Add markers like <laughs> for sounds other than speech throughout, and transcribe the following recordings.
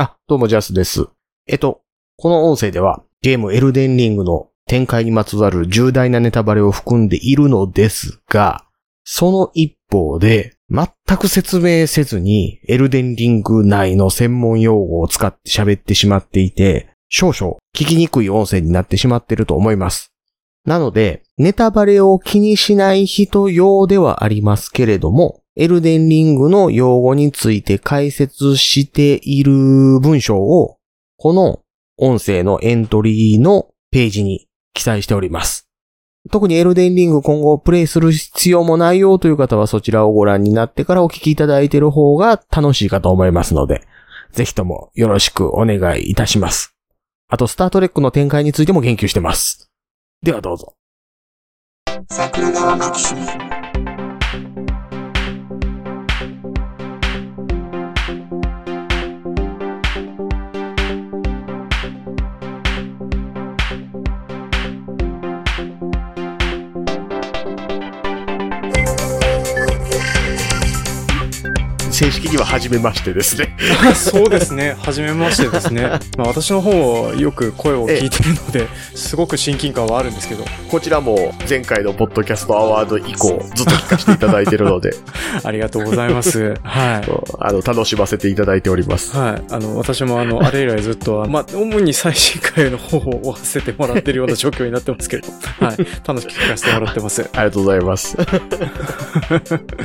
あ、どうもジャスです。えっと、この音声ではゲームエルデンリングの展開にまつわる重大なネタバレを含んでいるのですが、その一方で、全く説明せずにエルデンリング内の専門用語を使って喋ってしまっていて、少々聞きにくい音声になってしまっていると思います。なので、ネタバレを気にしない人用ではありますけれども、エルデンリングの用語について解説している文章を、この音声のエントリーのページに記載しております。特にエルデンリング今後プレイする必要もないよという方はそちらをご覧になってからお聞きいただいている方が楽しいかと思いますので、ぜひともよろしくお願いいたします。あと、スタートレックの展開についても言及してます。ではどうぞ。桜川マキシム正式には初めましてですね。<laughs> そうですね。はじめましてですね。まあ私の方よく声を聞いてるので、すごく親近感はあるんですけど、こちらも前回のポッドキャストアワード以降ずっと聞かせていただいているので、<laughs> ありがとうございます。はい。あの、楽しませていただいております。はい。あの、私もあの、あれ以来ずっと、<laughs> まあ、主に最新回の方を追わせてもらってるような状況になってますけれど、はい。楽しく聞かせてもらってます。ありがとうございます。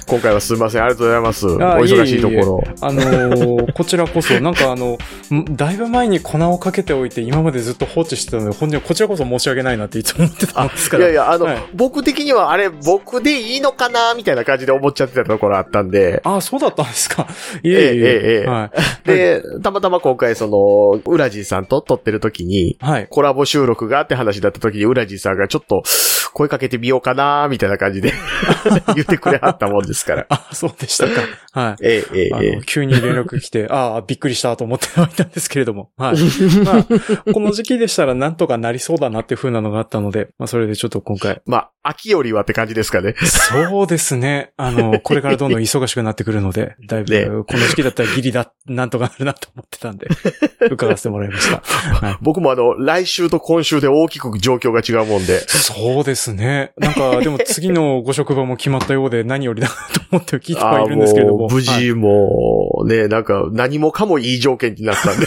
今回はすみません。ありがとうございます。おあ忙しいところ。あのーこちらこそ、なんかあの、ん <laughs> だいぶ前に粉をかけておいて、今までずっと放置してたので、本当にこちらこそ申し訳ないなっていつも思ってたんですから。いやいや、あの、はい僕的にはあれ、僕でいいのかなみたいな感じで思っちゃってたところあったんで、ああ、そうだったんですか。<laughs> いえいえええええええはい。で、たまたま今回その、ウラジーさんと撮ってる時に、はい。コラボ収録があって話だった時に、ウラジーさんがちょっと、声かけてみようかなみたいな感じで <laughs> 言ってくれはったもんですから。あ、そうでしたか。はい。ええええ急に連絡来て、ああ、びっくりしたと思って <laughs> はいたんですけれども。はい。<laughs> まあ、この時期でしたらなんとかなりそうだなっていう風なのがあったので、まあ、それでちょっと今回。まあ、秋よりはって感じですかね。そうですね。あの、これからどんどん忙しくなってくるので、だいねぶ、この時期だったらギリだ、なんとかなるなと思ってたんで、伺わせてもらいました。はい。僕もあの、来週と今週で大きく状況が違うもんで、そうですですね。なんか、でも次のご職場も決まったようで何よりだなと思って聞いてはいるんですけれども。も無事もう、ね、なんか何もかもいい条件になったんで。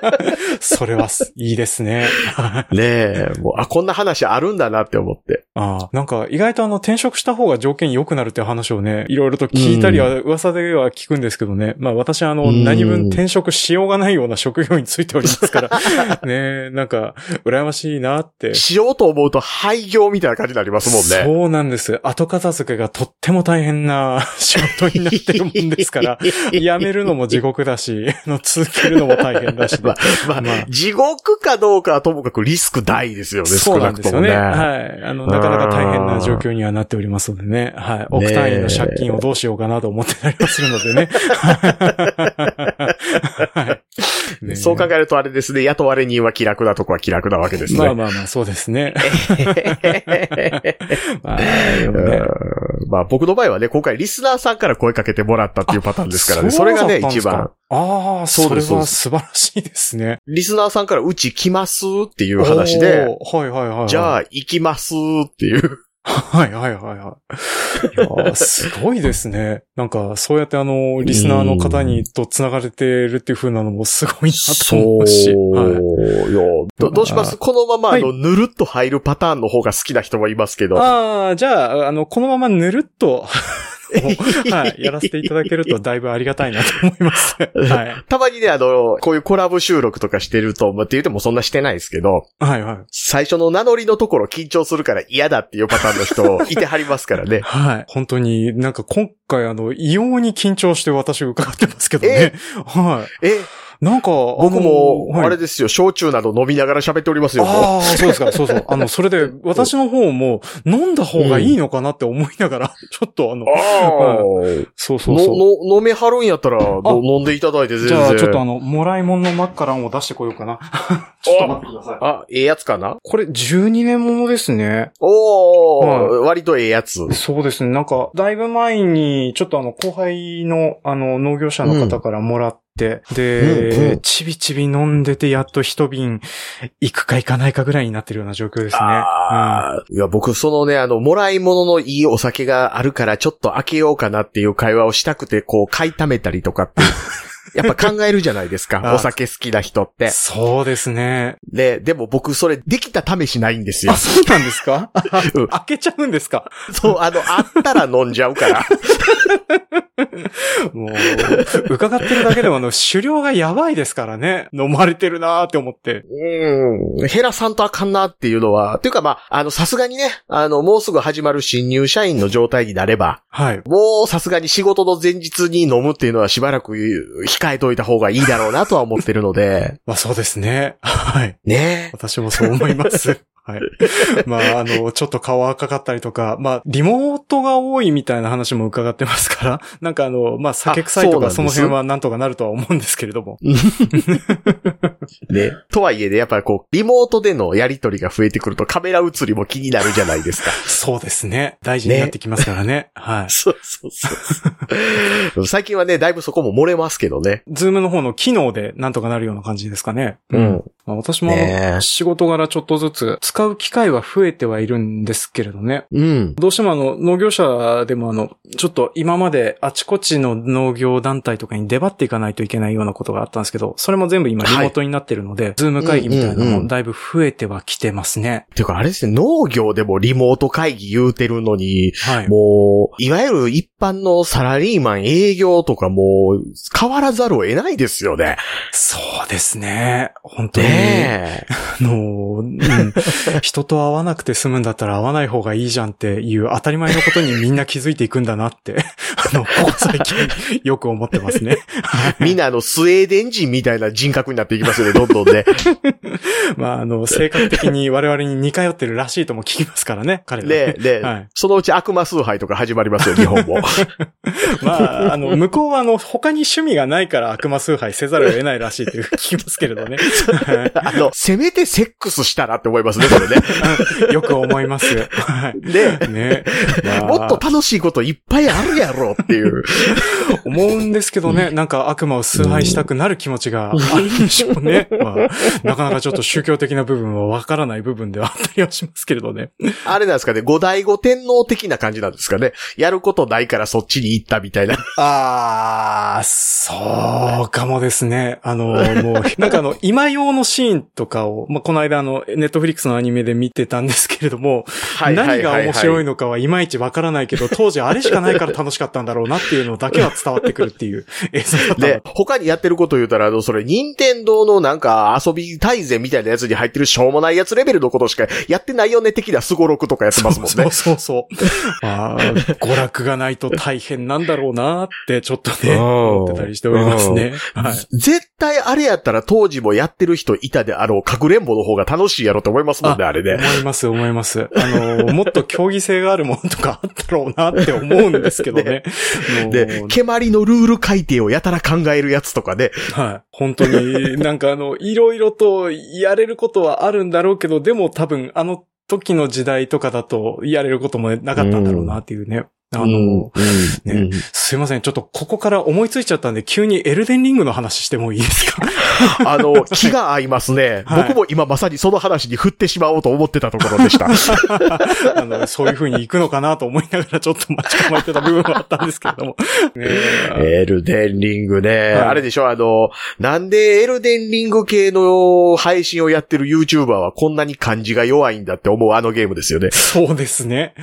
<laughs> それはすいいですね。<laughs> ねえ、もう、あ、こんな話あるんだなって思って。ああ、なんか意外とあの転職した方が条件良くなるって話をね、いろいろと聞いたりは、噂では聞くんですけどね。まあ私はあの、うん何分転職しようがないような職業についておりますから、<laughs> ねなんか、羨ましいなって。しようと思うと廃業みたいな感じになりますもんね。そうなんです。後片付けがとっても大変な仕事になってるもんですから、辞めるのも地獄だし、あの続けるのも大変だし、まあ、まあ、まあ地獄かどうかはともかくリスク大ですよね、そうな少なんくともね。ですよね。はい。あの、なかなか大変な状況にはなっておりますのでね。はい。億単位の借金をどうしようかなと思ってたりはするのでね。<laughs> はい。ねそう考えるとあれですね、雇われ人は気楽なとこは気楽なわけですね。まあまあまあ、そうですね。<laughs> まあ、僕の場合はね、今回リスナーさんから声かけてもらったっていうパターンですからね。あそれがね、一番。。ああ、そそうれですは素晴らしいですね。リスナーさんからうち来ますっていう話で。はいはいはいはい。じゃあ行きますっていう。はいはいはいはい。いやーすごいですね。<laughs> なんか、そうやってあの、リスナーの方にと繋がれてるっていう風なのもすごいなと思うし。はい。いやどどうします？このまま、あの、はぬるっと入るパターンの方が好きな人もいますけど。ああ、じゃあ、あの、このままぬるっと、はい、やらせていただけると <laughs> だいぶありがたいなと思います。はい。<laughs> たまにね、あの、こういうコラボ収録とかしてると、まあって言ってもそんなしてないですけど、はいはい。最初の名乗りのところ緊張するから嫌だっていうパターンの人、いてはりますからね。<laughs> はい。本当になんか今回あの、異様に緊張して私伺ってますけどね。はい。え、なんか、僕も、はいあれですよ、焼酎など飲みながら喋っておりますよ。ああ、そうですか、そうそう。<laughs> あの、それで、私の方も、飲んだ方がいいのかなって思いながら、<laughs> ちょっとあの、あそうあ、そうそう。の、の、飲めはるんやったら、ど飲んでいただいて全然。じゃあ、ちょっとあの、もらい物のマッカランを出してこようかな。<laughs> ちょっと待ってください。あ、ええやつかな？これ、12年ものですね。おー、は割とええやつ。そうですね。なんか、だいぶ前に、ちょっとあの、後輩の、あの、農業者の方からもらって、で、うんう。んちびちび飲んでてやっと一瓶行くか行かないかぐらいになってるような状況ですね。ああ、いや、僕、そのね、あの、もらい物のいいお酒があるから、ちょっと開けようかなっていう会話をしたくて、こう、買い溜めたりとかって、やっぱ考えるじゃないですか。<laughs> あお酒好きな人っうんて。そうですね。で、でも僕、それ、できた試しないんですよあ、。そうなんですか？<laughs> うん開けちゃうんですか？そう、あの、あったら飲んじゃうから。<laughs> もう、伺ってるだけでもあの、狩猟がやばいですからね。飲まれてるなーって思って。うん。減らさんとあかんなっていうのは、っていうかまあ、あの、さすがにね、あの、もうすぐ始まる新入社員の状態になれば、はい。もうさすがに仕事の前日に飲むっていうのはしばらく控えといた方がいいだろうなとは思ってるので、<laughs> まあそうですね。はい。ね私もそう思います。はい。<laughs> まあ、あの、ちょっと顔赤かったりとか、まあ、リモートが多いみたいな話も伺ってますから、<laughs> なんかあの、まあ、酒臭いとかあその辺はなんとかなるとは思うんですけれども。ね。とはいえね、やっぱりこう、リモートでのやりとりが増えてくるとカメラ映りも気になるじゃないですか。<laughs> そうですね。大事になってきますからね。はい。そうそうそう。最近はね、だいぶそこも漏れますけどね。ズームの方の機能でなんとかなるような感じですかね。うん。まあ、私も仕事柄ちょっとずつ使う機会は増えてはいるんですけれどね。うん。どうしてもあの、農業者でもあの、ちょっと今まであちこちの農業団体とかに出張っていかないといけないようなことがあったんですけど、それも全部今リモートになってるので、ズーム会議みたいなのうんうんうんもだいぶ増えてはきてますね。ていうかあれですね、農業でもリモート会議言うてるのに、はい。もう、いわゆる一般のサラリーマン営業とかもう、変わらざるを得ないですよね。そうですね。本当に。ねえ。<laughs> あの、うん、<laughs> 人と会わなくて済むんだったら会わない方がいいじゃんっていう当たり前のことにみんな気づいていくんだなって、<laughs> あの、ここ最近よく思ってますね。<laughs> みんなあの、スウェーデン人みたいな人格になっていきますよね、どんどんね。まあ、あの、性格的に我々に似通ってるらしいとも聞きますからね、彼らで、で、はいそのうち悪魔崇拝とか始まりますよ、日本も。まあ、あの、向こうはあの、他に趣味がないから悪魔崇拝せざるを得ないらしいって聞きますけれどね。あの、せめてセックスしたらって思いますね、これね。<laughs> よく思います。はい。で、ね。まあもっと楽しいこといっぱいあるやろっていう。<laughs> 思うんですけどね、なんか悪魔を崇拝したくなる気持ちがあるんでしょうね。まあ、なかなかちょっと宗教的な部分はわからない部分ではあったりはしますけれどね。あれなんですかね、五代五天皇的な感じなんですかね。やることないからそっちに行ったみたいな。あー、そうかもですね。あの、もう、なんかあの、今用のシーンとかを、まあ、この間あの、ネットフリックスのアニメで見てたんですけれども、何が面白いののかはいまいちわからないけど、<laughs> 当時あれしかないから楽しかったんだろうなっていうのだけは伝わってくるっていう映像だったので、他にやってること言うたら、あの、それ、任天堂のなんか遊び大全みたいなやつに入ってるしょうもないやつレベルのことしかやってないよね的なスゴロクとかやってますもんねそう。そうそう。あー娯楽がないと大変なんだろうなって、ちょっとね、うん思ってたりしておりますね。はい。絶対あれやったら当時もやってる人いたであろう、かくれんぼの方が楽しいやろと思いますもんね、あれね。思います、思います。あの、もっと競技性があるものとかあったろうなって思うんですけどね。<laughs> で、蹴鞠のルール改定をやたら考えるやつとかね。はい。本当に、なんかあの、いろいろとやれることはあるんだろうけど、でも多分あの時の時代とかだとやれることもなかったんだろうなっていうね。あの、うんねうんすいません。ちょっとここから思いついちゃったんで、急にエルデンリングの話してもいいですか？<laughs> あの、気が合いますね。<laughs> はい僕も今まさにその話に振ってしまおうと思ってたところでした。<laughs> あの、そういう風に行くのかなと思いながらちょっと待ち構えてた部分はあったんですけれども。ねえエルデンリングね。はいあれでしょあの、なんでエルデンリング系の配信をやってる YouTuber はこんなに漢字が弱いんだって思うあのゲームですよね。そうですね。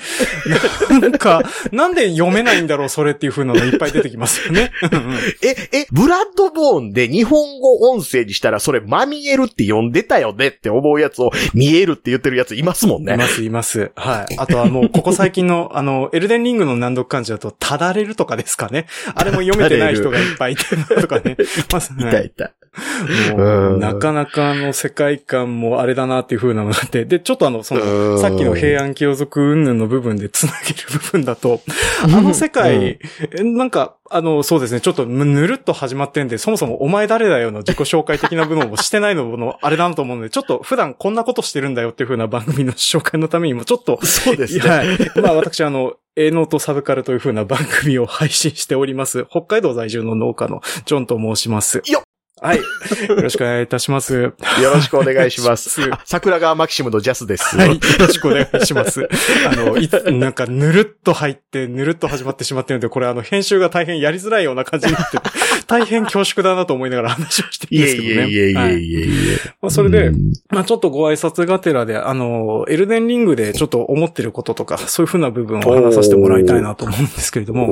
なんか、なんで読めないんだろう、それっていう風なのいっぱい出てきますよね。<laughs> え、え、ブラッドボーンで日本語音声にしたらそれマミエルって呼んでたよねって思うやつを見えるって言ってるやついますもんね。います、います。はい。あとはもう、ここ最近の、あの、エルデンリングの難読漢字だと、ただれるとかですかね。あれも読めてない人がいっぱいいてるとかね。まず、いたいた。もうなかなかあの世界観もあれだなっていう風なのがあって、で、ちょっとあの、その、さっきの平安清族云々の部分で繋げる部分だと、あの世界、なんか、あの、そうですね、ちょっとぬるっと始まってんで、そもそもお前誰だよの自己紹介的な部分をしてないのの、あれだと思うので、ちょっと普段こんなことしてるんだよっていう風な番組の紹介のためにも、ちょっと、そうですね。はい。まあ私あの、営農とサブカルという風な番組を配信しております。北海道在住の農家のジョンと申します。よっはい。よろしくお願いいたします。よろしくお願いします <laughs> 桜川マキシムのジャスです。はい。よろしくお願いします。あの、いつ、なんか、ぬるっと入って、ぬるっと始まってしまってるので、これあの、編集が大変やりづらいような感じになってて、<laughs> 大変恐縮だなと思いながら話をしてるんですけどね。いえいえいえはいいえいえ。まあ、それでう、んまあちょっとご挨拶がてらで、あの、エルデンリングでちょっと思ってることとか、そういうふうな部分を話させてもらいたいなと思うんですけれども、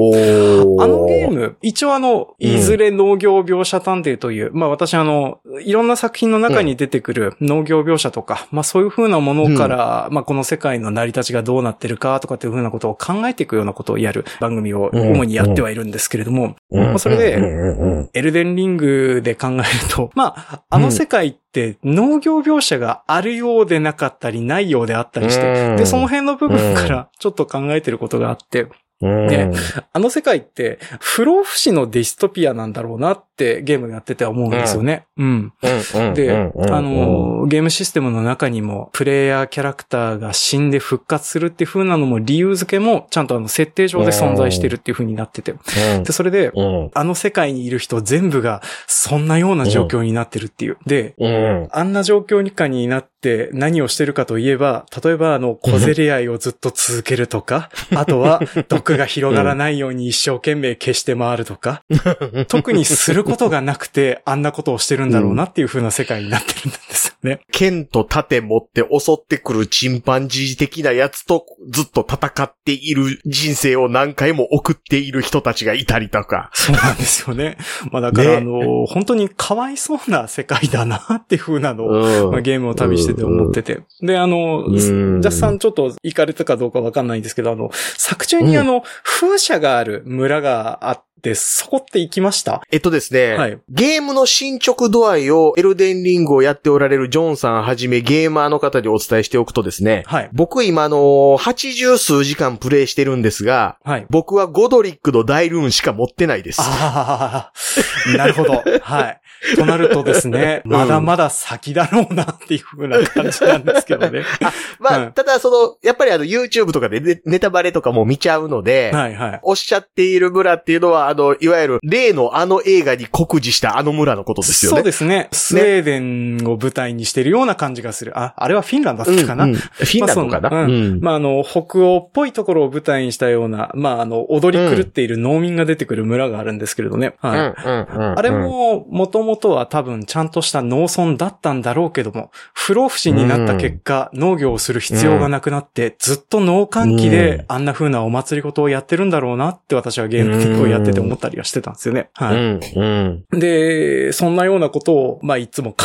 あのゲーム、一応あの、いずれ農業描写探偵という、まあ私あの、いろんな作品の中に出てくる農業描写とか、まあそういう風なものから、まあこの世界の成り立ちがどうなってるかとかっていう風なことを考えていくようなことをやる番組をうん主にやってはいるんですけれども、うん。まあそれでうん。うん。うん。エルデンリングで考えると、まあ、あの世界って農業描写があるようでなかったりないようであったりして、うん。で、その辺の部分からちょっと考えてることがあって、うん。であの世界って不老不死のディストピアなんだろうなってゲームやってて思うんですよね。うん。うんで、あの、ゲームシステムの中にも、プレイヤーキャラクターが死んで復活するっていう風なのも理由付けも、ちゃんとあの、設定上で存在してるっていう風になってて。うんで、それで、うんあの世界にいる人全部が、そんなような状況になってるっていう。で、うんあんな状況にかになって何をしてるかといえば、例えばあの、小競り合いをずっと続けるとか、<laughs> あとは毒が広がらないように一生懸命消して回るとか、<laughs> 特にすることがなくてあんなことをしてるんだろうなっていう風な世界になってるんですよね。剣と盾持って襲ってくるチンパンジー的なやつとずっと戦っている人生を何回も送っている人たちがいたりとか。そうなんですよね。まあだからねあの、本当にかわいそうな世界だなっていう風なのを、うんまあ、ゲームを旅してて思ってて。で、あの、うんジャスさんちょっと行かれたかどうかわかんないんですけど、あの、作中にあの、風車がある村があって、そこって行きました？えっとですね、はいゲームの進捗度合いをエルデンリングをやっておられるジョンさんはじめゲーマーの方にお伝えしておくとですね、はい。僕今あの、80数時間プレイしてるんですが、はい。僕はゴドリックの大ルーンしか持ってないです。ああ、なるほど。はい。となるとですね、うんまだまだ先だろうなっていう風な感じなんですけどね。<laughs> まあ、うんただその、やっぱりあの YouTube とかでネネタバレとかも見ちゃうので、はいはい。おっしゃっている村っていうのは、あの、いわゆる例のあの映画に酷似したあの村のことですよね。そうですね。スウェーデンを舞台にしてるような感じがする。あ、あれはフィンランドだったかな？うんうんフィンランドかな、まあうんまあ、あの、北欧っぽいところを舞台にしたような、まあ、あの、踊り狂っている農民が出てくる村があるんですけれどね。はい。ああれ、も、もともとは多分ちゃんとした農村だったんだろうけども、不老不死になった結果、農業をする必要がなくなって、ずっと農閑期うん。であんな風なお祭り事をやってるんだろうなって私はゲームをやってて思ったりはしてたんですよね。はい。で、そんなようなことを、まあ、いつも考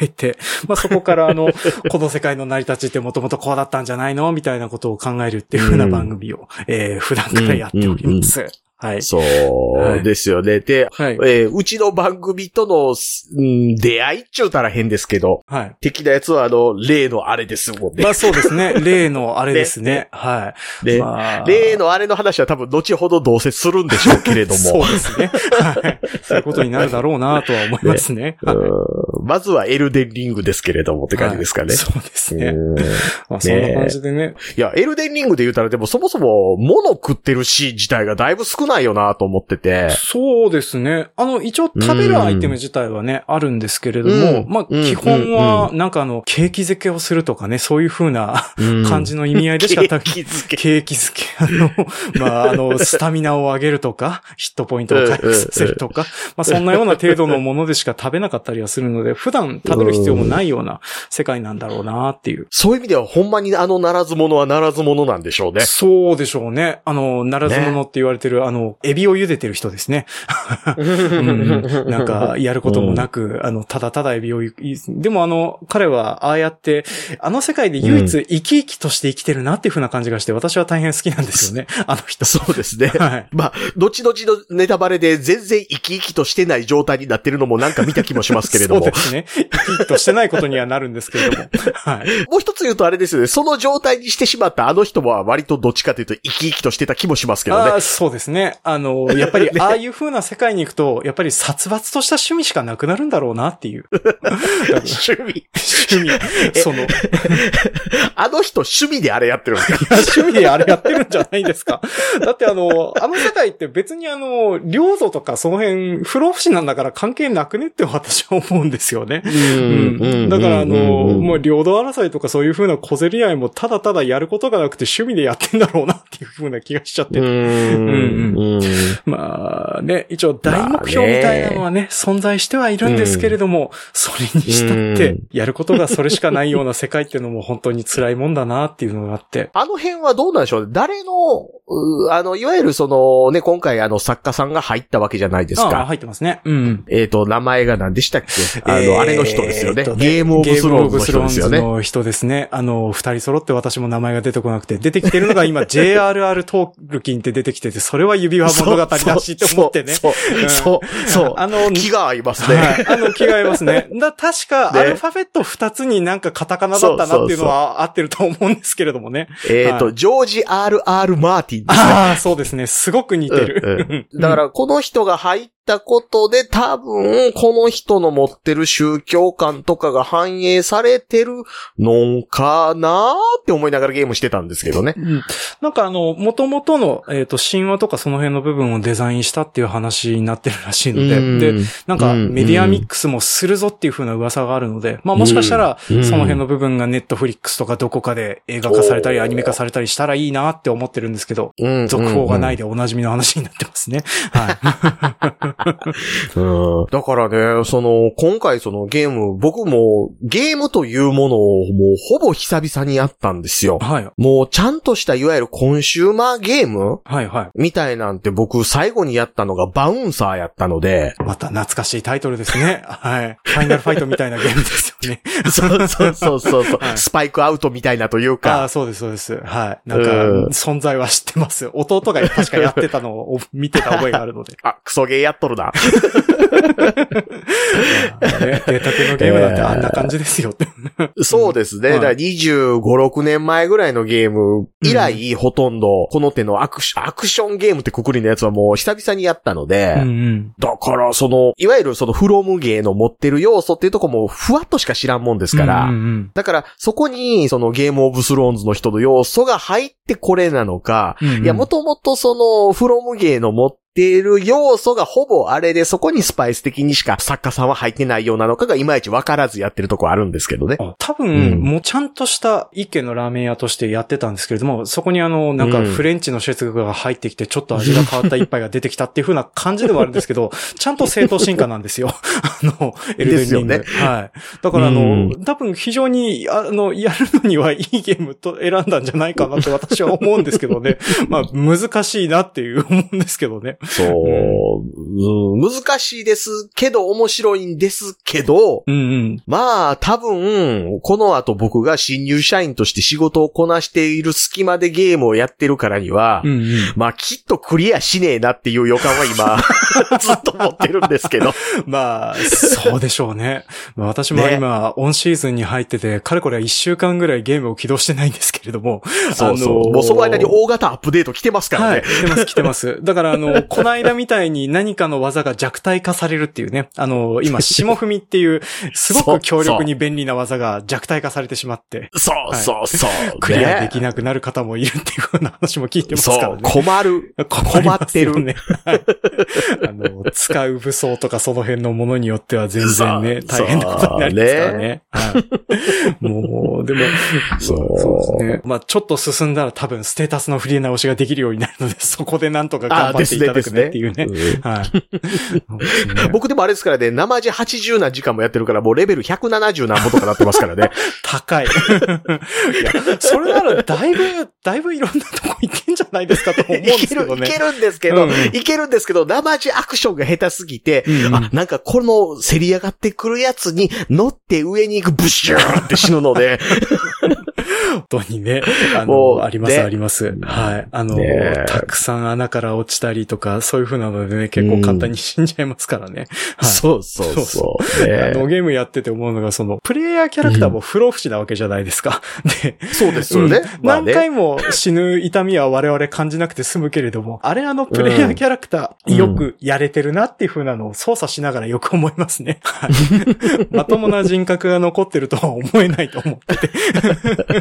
えて、まあ、そこからあの、<laughs> この世界の成り立ちってもともとこうだったんじゃないの？みたいなことを考えるっていう風な番組を、えー普段からやっております。はい。そうですよね。で、はい。えーうちの番組との、うん出会いっちゅうたら変ですけど、はい。的なやつはあの、例のあれですもんね。まあそうですね。<laughs> 例のあれですね。はい。で、まあ例のあれの話は多分後ほどどうせするんでしょうけれども。<laughs> そうですね。はい。そういうことになるだろうなとは思いますね。<laughs> はいうんまずはエルデンリングですけれどもって感じですかね。はいそうですね。うんまあそんな感じでね。いや、エルデンリングで言うたらでもそもそも物食ってるシーン自体がだいぶ少ないよなと思ってて。そうですね。あの、一応食べるアイテム自体はね、あるんですけれども、うんまあ、うん基本は、なんかあの、ケーキ漬けをするとかね、そういう風な感じのの意味合いでしかケ多ーキ漬け。ケーキ漬け、あの、まあ、あの、<laughs> スタミナを上げるとか、ヒットポイントを回復させるとか、まあ、そんなような程度のものでしか食べなかったりはするので、普段食べる必要もないような世界なんだろうなっていう。そういう意味ではほんまにあのならず者はならず者なんでしょうね。そうでしょうね。あの、ならず者って言われてる、あの、エビを茹でてる人ですね。<laughs> うんなんか、やることもなく、あの、ただただエビをゆ、でもあの、彼はああやって、あの世界で唯一生き生きとして生きてるなっていう風な感じがして、私は大変好きなんですよね。<laughs> あの人。そうですね。<laughs> はい。まあ、後々のネタバレで全然生き生きとしてない状態になってるのもなんか見た気もしますけれども。そうですね。生き生きとしてないことにはなるんですけれども。はい。もう一つ言うとあれですよね。その状態にしてしまったあの人は割とどっちかというと生き生きとしてた気もしますけどねあ。あそうですね。あの、やっぱり、<laughs> ああいう風な世界に行くと、やっぱり殺伐とした趣味しかなくなるんだろうなっていう。趣味。趣味。その、い <laughs> あの人趣味であれやってるんですか？や趣味であれやってるんじゃないですか。だってあの、あの世界って別にあの、領土とかその辺、不老不死なんだから関係なくねって私は思うんですよね。うん。だからあの、もう領土争いとかそういう風な小競り合いもただただやることがなくて趣味でやってんだろうなっていう風な気がしちゃってうて。ん。うん。まあね、一応大目標みたいなのはね、存在してはいるんですけれども、それにしたってうん、やることがそれしかないような世界っていうのも本当に辛いもんだなっていうのがあって。あの辺はどうなんでしょうね？誰の、うあの、いわゆるそのね、今回あの作家さんが入ったわけじゃないですああ、か。入ってますね。うん。えっ、と、名前が何でしたっけ？あの、えーあれの人ですよね。ゲームオブスローンズの人ですよねゲームオブスローンズ。の人ですね。あの、二人揃って私も名前が出てこなくて、出てきてるのが今 <laughs> JRR トールキンって出てきてて、それは指輪物語だしって思ってね。そう、そう、そう、あの、気が合いますね。はい。あの、気が合いますね。だ、確か、ねアルファベット二つになんかカタカナだったなっていうのは合ってると思うんですけれどもね。えっ、と、はジョージ・ R.R. マーティンですね。ああ、そうですね。すごく似てる。だから、この人が入ったことで、多分、この人の持ってる宗教観とかが反映されてるのかなーって思いながらゲームしてたんですけどね。うん。なんかあの、元々の、えっ、と、神話とかその辺の部分をデザインしたっていう話になってるらしいので、で、なんかうん。メディアミックスもするぞっていう風な噂があるので、まあもしかしたら、うん。その辺の部分がネットフリックスとかどこかで映画化されたりアニメ化されたりしたらいいなって思ってるんですけど、うん。続報がないでおなじみの話になってますね。<laughs> はい。うんだからね、その、今回そのゲーム、僕もゲームというものをもうほぼ久々にやったんですよ。はい。もうちゃんとしたいわゆるコンシューマーゲーム？はいはい。みたいなんて僕最後にやったのがバウンサーやったので、また懐かしいタイトルですね。はい。ファイナルファイトみたいなゲームですよね。そうそうそうそうそう、はいスパイクアウトみたいなというああ、か、そうです、そうです。はい。なんかうん、存在は知ってます。弟が確かやってたのを見てた覚えがあるので。あ、クソゲーやっとるな。ね、出たてのゲームなんてあんな感じですよ。<laughs> そうですね。はいだから25、6年前ぐらいのゲーム以来、ほとんど、この手のアクシアクションゲームってくくりのやつはもう久々にやったので、うんうん。だから、その、いわゆるそのフロムゲーの持ってる要素っていうとこもふわっとしか知らんもんですから、うんうんだから、そこに、そのゲームオブスローンズの人の要素が入ってこれなのか、うんうんいや、もともとその、フロムゲーの持っている要素がほぼあれで、そこにスパイス的にしか作家さんは入ってないようなのかがいまいち分からずやってるとこあるんですけどね。あ多分、うんもうちゃんとした一軒のラーメン屋としてやってたんですけれども、そこにあの、なんかうんフレンチの接具が入ってきて、ちょっと味が変わった一杯が出てきたっていう風な感じではあるんですけど、<laughs> ちゃんと正当進化なんですよ。<laughs> あの、エルデンリング。ねはい。だからあの、うん多分非常に、あの、やるのにはいいゲームと選んだんじゃないかなと私は思うんですけどね。まあ、難しいなっていう思うんですけどね。そう、うん難しいですけど、面白いんですけど、うんうん。まあ、多分、この後僕が新入社員として仕事をこなしている隙間でゲームをやってるからには、うんうん。まあ、きっとクリアしねえなっていう予感は今、<laughs> ずっと持ってるんですけど。<laughs> まあ、そうでしょうね。まあ、私も今、オンシーズンに入ってて、かれこれは一週間ぐらいゲームを起動してないんですけれども。そうそう。あのーもうその間に大型アップデート来てますからはい、ね。来てます、来てます。だから、あの、<laughs> この間みたいに何かの技が弱体化されるっていうね。あの、今、霜踏みっていう、<laughs> すごく強力に便利な技が弱体化されてしまって、そうそうそう。クリアでねきなくなる方もいるっていうふうな話も聞いてますからそう、ね。困る。困ってるね。はいあの、使う武装とかその辺のものによっては全然ね、大変なことになりますからね。はい、もう、でも、そうそうですね。まあちょっと進んだら多分ステータスの振り直しができるようになるので、そこでなんとか頑あ、張っていですね、でくねっていうね。はい。僕でもあれですからね、生地80何時間もやってるから、もうレベル170何歩とかなってますからね。<laughs> 高い。いや、それならだいぶ、だいぶいろんなとこ行けんじゃないですかと思うんでいける、すけどね。いけるんですけど、うんうんいけるんですけど、生地アクションが下手すぎて、うんうんあ、なんかこの競り上がってくるやつに乗って上に行くブシューって死ぬので、本当にね。あの、あります、ねあります。はい。あの、ねたくさん穴から落ちたりとか、そういう風なのでね、結構簡単に死んじゃいますからね。はい。そうそうそうそう。あねの、ゲームやってて思うのが、その、プレイヤーキャラクターも不老不死なわけじゃないですか。で、そうですよね。うんまあね何回も死ぬ痛みは我々感じなくて済むけれども、あれあのプレイヤーキャラクター、うんよくやれてるなっていう風なのを操作しながらよく思いますね。はいまともな人格が残ってるとは思えないと思ってて。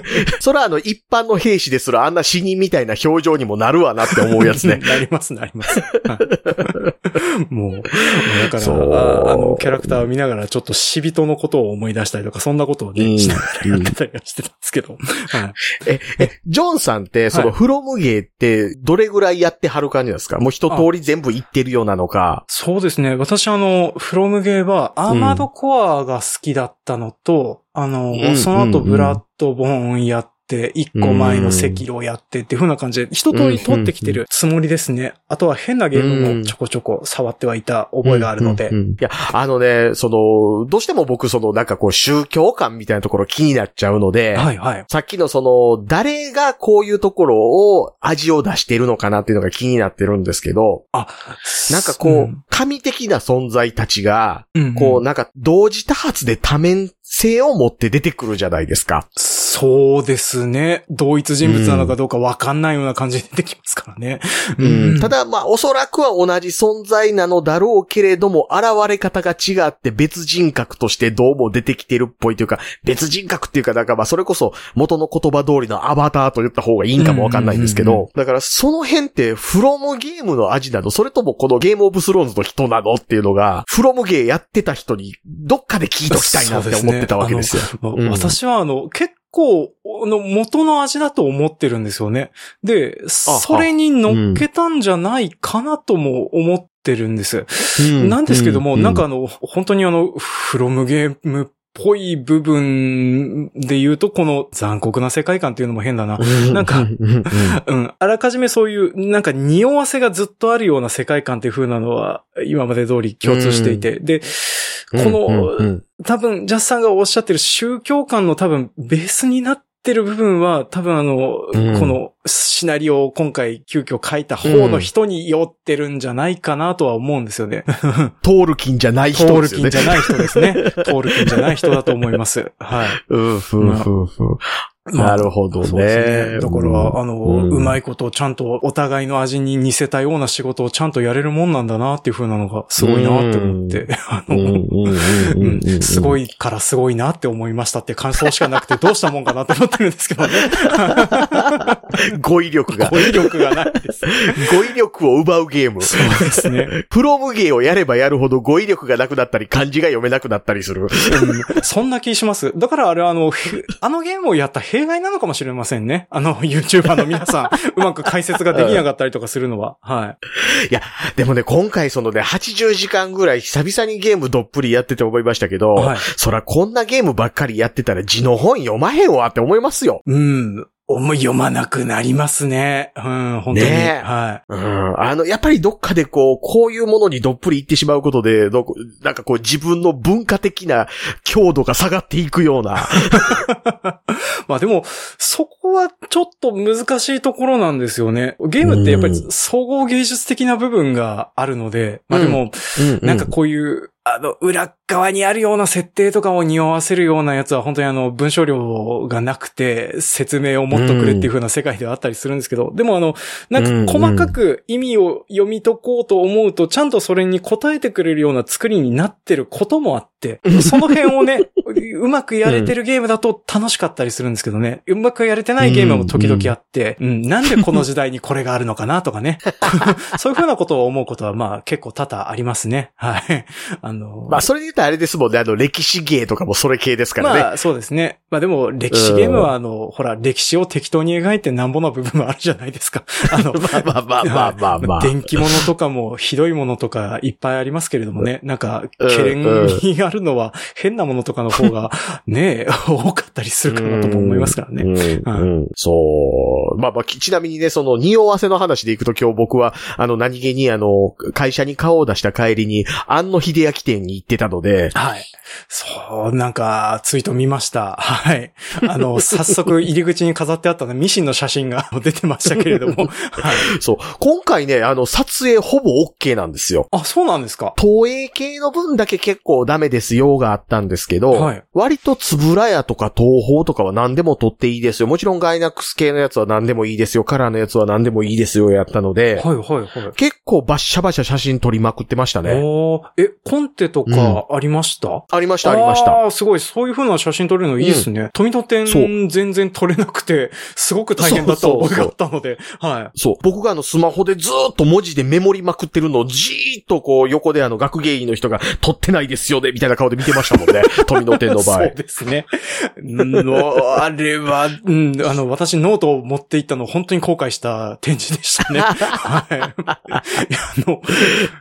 <laughs> それはあの、一般の兵士ですらあんな死人みたいな表情にもなるわなって思うやつね。<laughs> なります、なります。はい <laughs> もう、だからあ、あの、キャラクターを見ながらちょっと死人のことを思い出したりとか、そんなことをね、うんしながらやってたりはしてたんですけど。はい。え、え、ジョンさんって、その、フロムゲーって、どれぐらいやってはる感じなんですか？もう一通り全部いってるようなのか。そうですね。私あの、フロムゲーは、アーマードコアが好きだったのと、あの、うんその後うんブラッドボーンやっ、一個前の赤色やってっていう風な感じで、一通り取ってきてるつもりですね。あとは変なゲームもちょこちょこ触ってはいた覚えがあるのでうん。うんうんいや、あのね、その、どうしても僕、その、なんかこう、宗教観みたいなところ気になっちゃうので、はいはい。さっきのその、誰がこういうところを味を出しているのかなっていうのが気になってるんですけど、あ、なんかこう、神的な存在たちが、うん、うんこう、なんか同時多発で多面性を持って出てくるじゃないですか。そうですね。同一人物なのかどうかわかんないような感じで出てきますからね。うんた、だ、まあ、おそらくは同じ存在なのだろうけれども、現れ方が違って別人格としてどうも出てきてるっぽいというか、別人格っていうか、だからまあ、それこそ元の言葉通りのアバターと言った方がいいんかもわかんないんですけうんうんうんど、だからその辺って、フロムゲームの味なのそれともこのゲームオブスローンズの人なのっていうのが、フロムゲーやってた人に、どっかで聞いときたいなって思ってたわけですよ。あのうん私はあの、結構、あの、元の味だと思ってるんですよね。で、それに乗っけたんじゃないかなとも思ってるんです。なんですけども、なんかあの、本当にあの、フロムゲームっぽい部分で言うと、この残酷な世界観っていうのも変だな。なんかうん。あらかじめそういう、なんか匂わせがずっとあるような世界観っていう風なのは、今まで通り共通していて。で、この、多分、ジャスさんがおっしゃってる宗教観の多分、ベースになってる部分は、多分あの、うんこのシナリオを今回急遽書いた方の人に酔ってるんじゃないかなとは思うんですよね。トールキンじゃない人トールですよね。キンじゃない人ですね。トールキンじゃない人だと思います。はい。<laughs> うん、ふんふんふん。まあなるほどね。そうですね。だから、あの、うんうまいことちゃんとお互いの味に似せたような仕事をちゃんとやれるもんなんだなっていう風なのがすごいなって思って、<laughs> あの、うんうんうんうんすごい。いからすごいなって思いましたって感想しかなくてどうしたもんかなって思ってるんですけどね。語彙力が語、彙力がないです。語彙力を奪うゲーム。そうですね。プロムゲーをやればやるほど語彙力がなくなったり、漢字が読めなくなったりする。うんそんな気します。だからあれはあの、へあのゲームをやった弊害なのかもしれませんね。あの、<laughs> YouTuber の皆さん、<laughs> うまく解説ができなかったりとかするのは。はい。でもね、今回そのね、80時間ぐらい久々にゲームどっぷりやってて思いましたけど、はい。そらこんなゲームばっかりやってたら字の本読まへんわって思いますよ。うん。思い読まなくなりますね。うん、本当に。ねえはうん。あの、やっぱりどっかでこう、こういうものにどっぷり行ってしまうことで、どこなんかこう自分の文化的な強度が下がっていくような。い。<laughs> まあでも、そこはちょっと難しいところなんですよね。ゲームってやっぱりうん総合芸術的な部分があるので、まあでも、なんかこういう、あの、裏側にあるような設定とかを匂わせるようなやつは本当にあの、文章量がなくて、説明をもっとくれっていう風な世界ではあったりするんですけど、でもあの、なんか細かく意味を読み解こうと思うと、ちゃんとそれに答えてくれるような作りになってることもあって、その辺をね、うまくやれてるゲームだと楽しかったりするんですけどね、うまくやれてないゲームも時々あって、うん、なんでこの時代にこれがあるのかなとかね、<laughs> そういう風なことを思うことはまあ結構多々ありますね。はい。あの、まあ、それでったらあれですもんね、あの、歴史芸とかもそれ系ですからね。まあ、そうですね。まあでも、歴史ゲームは、あの、ほら、歴史を適当に描いてなんぼの部分もあるじゃないですか。<laughs> あの、まあまあまあまあまあまあ。<laughs> 電気物とかもひどいものとかいっぱいありますけれどもね。なんか、うん懸念にあるのは変なものとかの方が <laughs> ね、多かったりするかなとも思いますからね。うんうんそう。まあまあ、きちなみにね、その、匂わせの話でいくと今日僕は、あの、何気にあの、会社に顔を出した帰りに、安野秀明店に行ってたので、はい。そう、なんか、ツイート見ました。はい。あの、<laughs> 早速入り口に飾ってあったね、ミシンの写真が <laughs> 出てましたけれども。<laughs> はい。そう。今回ね、あの、撮影ほぼ OK なんですよ。あ、そうなんですか？東映系の分だけ結構ダメですよがあったんですけど、はい割とつぶらやとか東宝とかは何でも撮っていいですよ。もちろんガイナックス系のやつは何でもいいですよ。カラーのやつは何でもいいですよ。やったので、はい、はい、はい。結構バッシャバシャ写真撮りまくってましたね。おーえ、コンテとかありました、ありました、ありました。ああ、すごい。そういう風な写真撮れるのいいですね。富戸店全然撮れなくて、すごく大変だった覚えがあったので、はい。そう。僕があのスマホでずーっと文字でメモりまくってるのをじーっとこう横であの学芸員の人が撮ってないですよね、みたいな顔で見てましたもんね。<laughs> 富野店の場合そう。ですね。の、あれは、うん、あの、私ノートを持っていったの本当に後悔した展示でしたね。はい。い <laughs> やあの、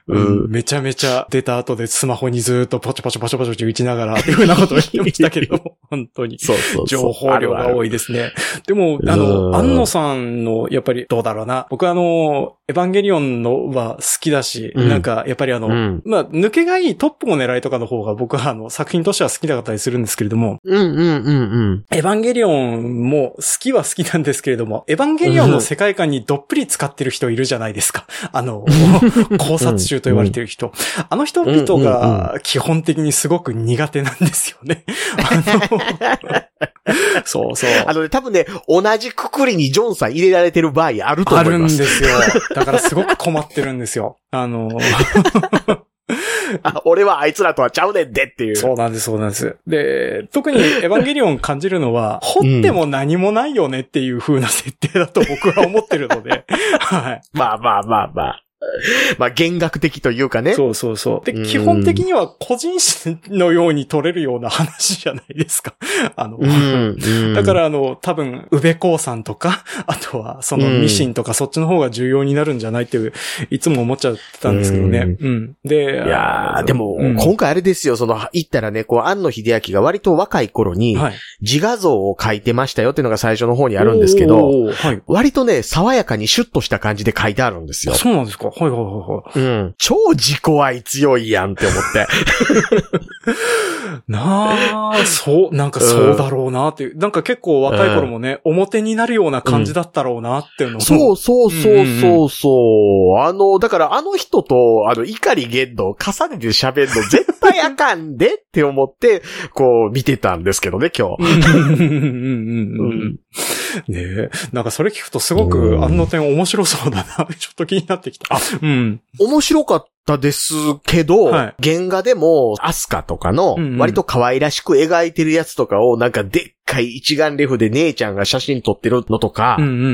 うんめちゃめちゃ出た後でスマホにずーっとポチポチポチポチポチ打ちながらっていうふうなことを言ってましたけれども、<laughs> 本当に。そうそうそう。情報量が多い。いですね。でも、あうの、ん庵野さんの、やっぱりどうだろうな。僕はあの、エヴァンゲリオンのは好きだし、うんなんか、やっぱりあの、うんまあ、抜けがいいトップをねらえとかの方が僕はあの、作品としては好きだったりするんですけれども、うんうんうんうん。エヴァンゲリオンも好きは好きなんですけれども、エヴァンゲリオンの世界観にどっぷり使ってる人いるじゃないですか。あの、<laughs> 考察中と言われてる人。あの人々が基本的にすごく苦手なんですよね。<laughs> あの <laughs> そうそう。あのね、多分ね、同じくくりにジョンさん入れられてる場合あるとあるん思いま。ですすよ。だからすごく困ってるんですよ。あの、<laughs> あ俺はあいつらとはちゃうねんでっていう。そうなんです、そうなんです。で、特にエヴァンゲリオン感じるのは、掘っても何もないよねっていう風な設定だと僕は思ってるので、はい。まあまあまあまあ。<laughs> まあ、弦楽的というかね。そうそうそう。で、うん基本的には個人誌のように撮れるような話じゃないですか。<laughs> あの、うん。うんだか、らあの、多分、宇部興産とか、<laughs> あとは、そのミシンとかそっちの方が重要になるんじゃないっていう、いつも思っちゃったんですけどね。うん。で、いやー、でも、うん今回あれですよ、その、言ったらね、こう、安野秀明が割と若い頃に、はい。自画像を描いてましたよっていうのが最初の方にあるんですけど、はい。割とね、爽やかにシュッとした感じで書いてあるんですよあ。そうなんですか？はいはいはいはい。うん。超自己愛強いやんって思って。<laughs> なあ、そう、なんかそうだろうなっていう。なんか結構若い頃もね、表になるような感じだったろうなっていうのを。そうそうそうそうそう。あの、だからあの人と、あの、怒り言動重ねて喋るの絶対あかんでって思って、こう見てたんですけどね、今日。うんうんうんうんうんねえ。なんかそれ聞くとすごうく、んあの点面白そうだな。<laughs> ちょっと気になってきた。あうん。面白かったですけど、はい。原画でも、アスカとかの割と可愛らしく描いてるやつとかを、なんかでっかい一眼レフで姉ちゃんが写真撮ってるのとか、うんうんうんう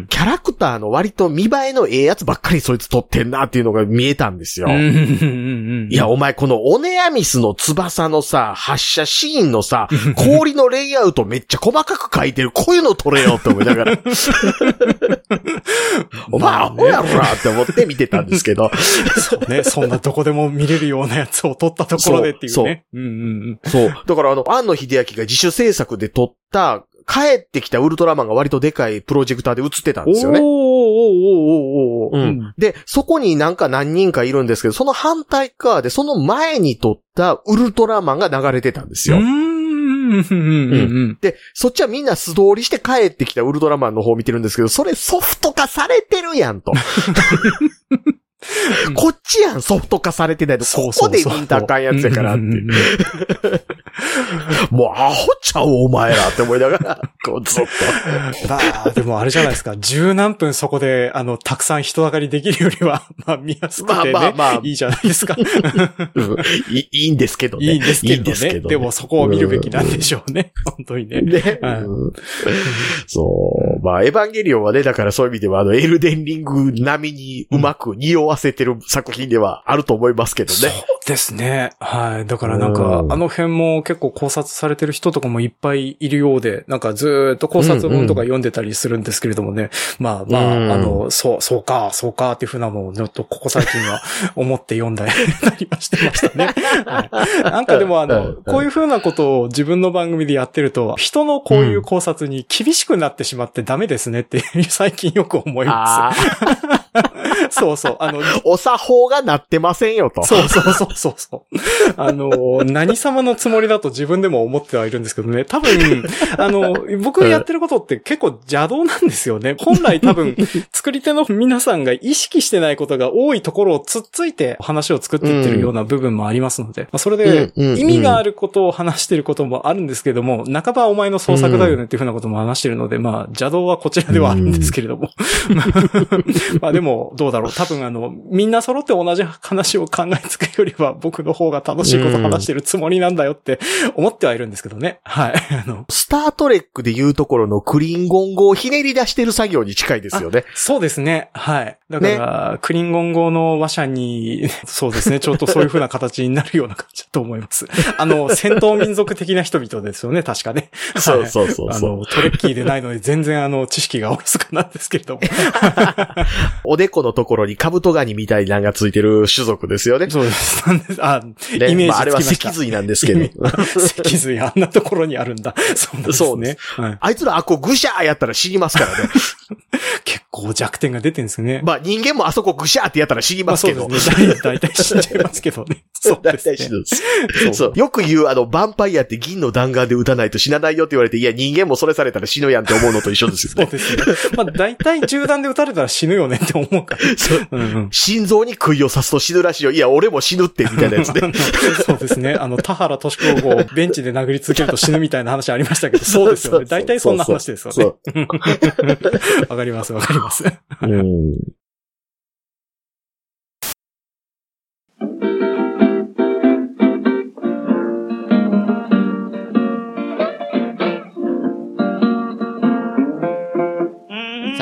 ん。キャラクターの割と見栄えのええやつばっかりそいつ撮ってんなっていうのが見えたんですよ。うんうんうんうん。いや、お前このオネアミスの翼のさ、発射シーンのさ、<laughs> 氷のレイアウトめっちゃ細かく描いてる、こういうの撮れよって思いながら。<laughs> お前アホやろなって思って見てたんですけど。そうね。<laughs> そんなどこでも見れるようなやつを撮ったところでっていうね。うんうんうん。そう。だからあの、安野秀明が自主制作で撮った、帰ってきたウルトラマンが割とでかいプロジェクターで映ってたんですよね。おーおーおーおーおーうん。で、そこになんか何人かいるんですけど、その反対側で、その前に撮ったウルトラマンが流れてたんですよ。うんで、そっちはみんな素通りして帰ってきたウルトラマンの方を見てるんですけど、それソフト化されてるやんと。<laughs> こっちやん、ソフト化されてないと。ここで見んたらあかんやつやからってもうアホちゃうお前らって思いながら、こうずっと。<laughs> まあ、でもあれじゃないですか。十何分そこで、あの、たくさん人だかりできるよりは、<laughs> まあ、見やすくてね。まあまあまあいいじゃないですか。うん <laughs> いいんですけどね。いいんですけどね。いいんでどねでもそこを見るべきなんでしょうね。本当にね。ね、はいうんそう。まあ、エヴァンゲリオンはね、だからそういう意味では、あの、エルデンリング並みにうまく匂わせてる作品ではあると思いますけどそうね。ですね。はい。だからなんかう、んあの辺も結構考察されてる人とかもいっぱいいるようで、なんかずーっと考察本とか読んでたりするんですけれどもね。まあまあ、うんあの、そう、そうか、そうかっていうふうなのをちょっとここ最近は思って読んだ <laughs> りはしてましたね。はい、なんかでもあうんの、こういうふうなことを自分の番組でやってると、人のこういう考察に厳しくなってしまってダメですねって最近よく思いまああ、す。そうそう。あの、お作法がなってませんよと。そうそうそうそうそう。あの、何様のつもりだと自分でも思ってはいるんですけどね。多分、あの、僕がやってることって結構邪道なんですよね。本来多分、作り手の皆さんが意識してないことが多いところをつっついて話を作っていってるような部分もありますので、まあそれで意味があることを話してることもあるんですけども、半ばお前の創作だよねっていうふうなことも話してるので、まあ邪道はこちらではあるんですけれども。<laughs> まあでも、どうだろう。多分あの、みんな揃って同じ話を考えつくよりは僕の方が楽しいことを話してるつもりなんだよって思ってはいるんですけどね。はい。<laughs> あの、スタートレックで言うところのクリンゴン語をひねり出してる作業に近いですよね。そうですね。はい。だから、クリンゴン語の話者に、<laughs> そうですね。ちょっとそういう風な形になるような感じだと思います。あの、戦闘民族的な人々ですよね。確かね。そうそうそうあそう。の、トレッキーでないので全然あの、知識がおろそかなんですけれども。<laughs> おでこのところにカブトガニみたいなのがついてる種族ですよね。そうです。なんですあ、ねイメージまあ、あれは脊髄なんですけど。<laughs> 脊髄あんなところにあるんだ。そうですね。そうではい、あいつらあっこぐしゃーやったら死にますからね。<laughs> 結構弱点が出てるんですよね。まあ人間もあそこぐしゃーってやったら死にまあますけど。そうですね。大体死んじゃいますけどね。<laughs> そう大ですね体死ぬんです。そうそう。よく言う、あの、ヴァンパイアって銀の弾丸で撃たないと死なないよって言われて、いや、人間もそれされたら死ぬやんって思うのと一緒ですよね。そうですね。まあ大体銃弾で撃たれたら死ぬよねって思うから。そううんうん心臓に杭を刺すと死ぬらしいよ。いや、俺も死ぬって、みたいなやつね。<laughs> そうですね。あの、田原俊子をベンチで殴り続けると死ぬみたいな話ありましたけど、<laughs> そうですよね。大体そんな話ですよね。そう。<laughs> わかります、わかります。うん。